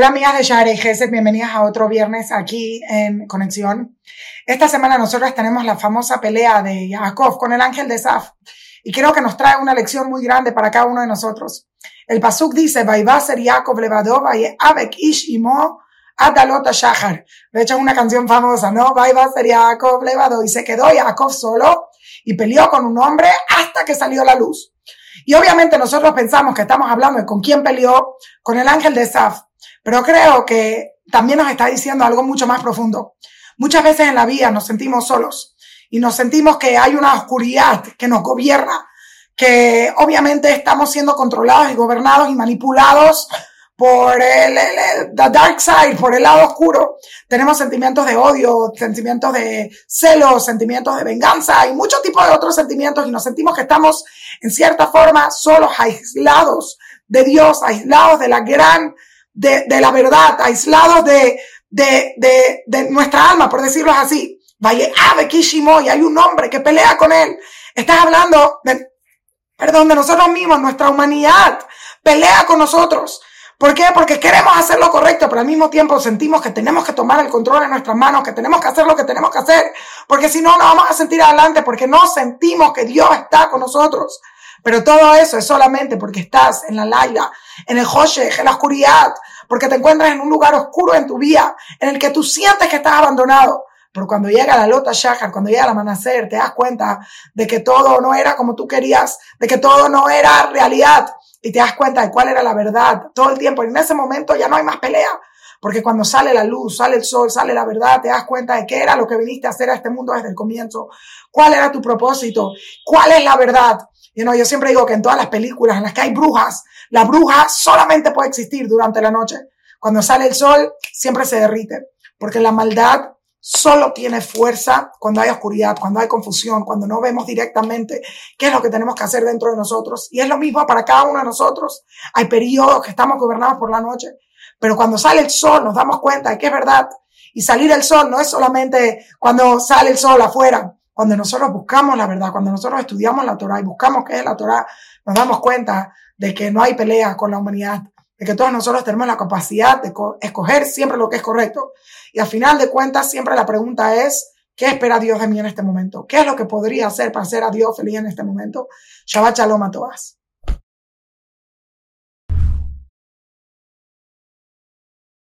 Hola amigas de Share y bienvenidas a otro viernes aquí en Conexión. Esta semana nosotros tenemos la famosa pelea de Jacob con el ángel de Saf y creo que nos trae una lección muy grande para cada uno de nosotros. El pasuk dice, ser Jacob levadó, avek ish imo adalota shahar. De hecho es una canción famosa, ¿no? ser Jacob levadó y se quedó Jacob solo y peleó con un hombre hasta que salió la luz. Y obviamente nosotros pensamos que estamos hablando de con quién peleó, con el ángel de Saf. Pero creo que también nos está diciendo algo mucho más profundo. Muchas veces en la vida nos sentimos solos y nos sentimos que hay una oscuridad que nos gobierna, que obviamente estamos siendo controlados y gobernados y manipulados por el, dark side, por el lado oscuro. Tenemos sentimientos de odio, sentimientos de celos, sentimientos de venganza y muchos tipos de otros sentimientos y nos sentimos que estamos en cierta forma solos, aislados de Dios, aislados de la gran de, la verdad, aislados de, de, de, de, nuestra alma, por decirlo así. Vaya, Ave Kishimo, y hay un hombre que pelea con él. Estás hablando de, perdón, de nosotros mismos, nuestra humanidad pelea con nosotros. ¿Por qué? Porque queremos hacer lo correcto, pero al mismo tiempo sentimos que tenemos que tomar el control en nuestras manos, que tenemos que hacer lo que tenemos que hacer, porque si no, no vamos a sentir adelante, porque no sentimos que Dios está con nosotros. Pero todo eso es solamente porque estás en la laila, en el Hoshe, en la oscuridad, porque te encuentras en un lugar oscuro en tu vida, en el que tú sientes que estás abandonado. Pero cuando llega la Lota Shahar, cuando llega el amanecer, te das cuenta de que todo no era como tú querías, de que todo no era realidad, y te das cuenta de cuál era la verdad todo el tiempo. Y en ese momento ya no hay más pelea, porque cuando sale la luz, sale el sol, sale la verdad, te das cuenta de qué era lo que viniste a hacer a este mundo desde el comienzo, cuál era tu propósito, cuál es la verdad. You know, yo siempre digo que en todas las películas en las que hay brujas, la bruja solamente puede existir durante la noche. Cuando sale el sol, siempre se derrite, porque la maldad solo tiene fuerza cuando hay oscuridad, cuando hay confusión, cuando no vemos directamente qué es lo que tenemos que hacer dentro de nosotros. Y es lo mismo para cada uno de nosotros. Hay periodos que estamos gobernados por la noche, pero cuando sale el sol nos damos cuenta de que es verdad. Y salir el sol no es solamente cuando sale el sol afuera, cuando nosotros buscamos la verdad, cuando nosotros estudiamos la Torah y buscamos qué es la Torah, nos damos cuenta de que no hay pelea con la humanidad, de que todos nosotros tenemos la capacidad de escoger siempre lo que es correcto. Y al final de cuentas, siempre la pregunta es, ¿qué espera Dios de mí en este momento? ¿Qué es lo que podría hacer para hacer a Dios feliz en este momento? Shabbat Shalom a todas.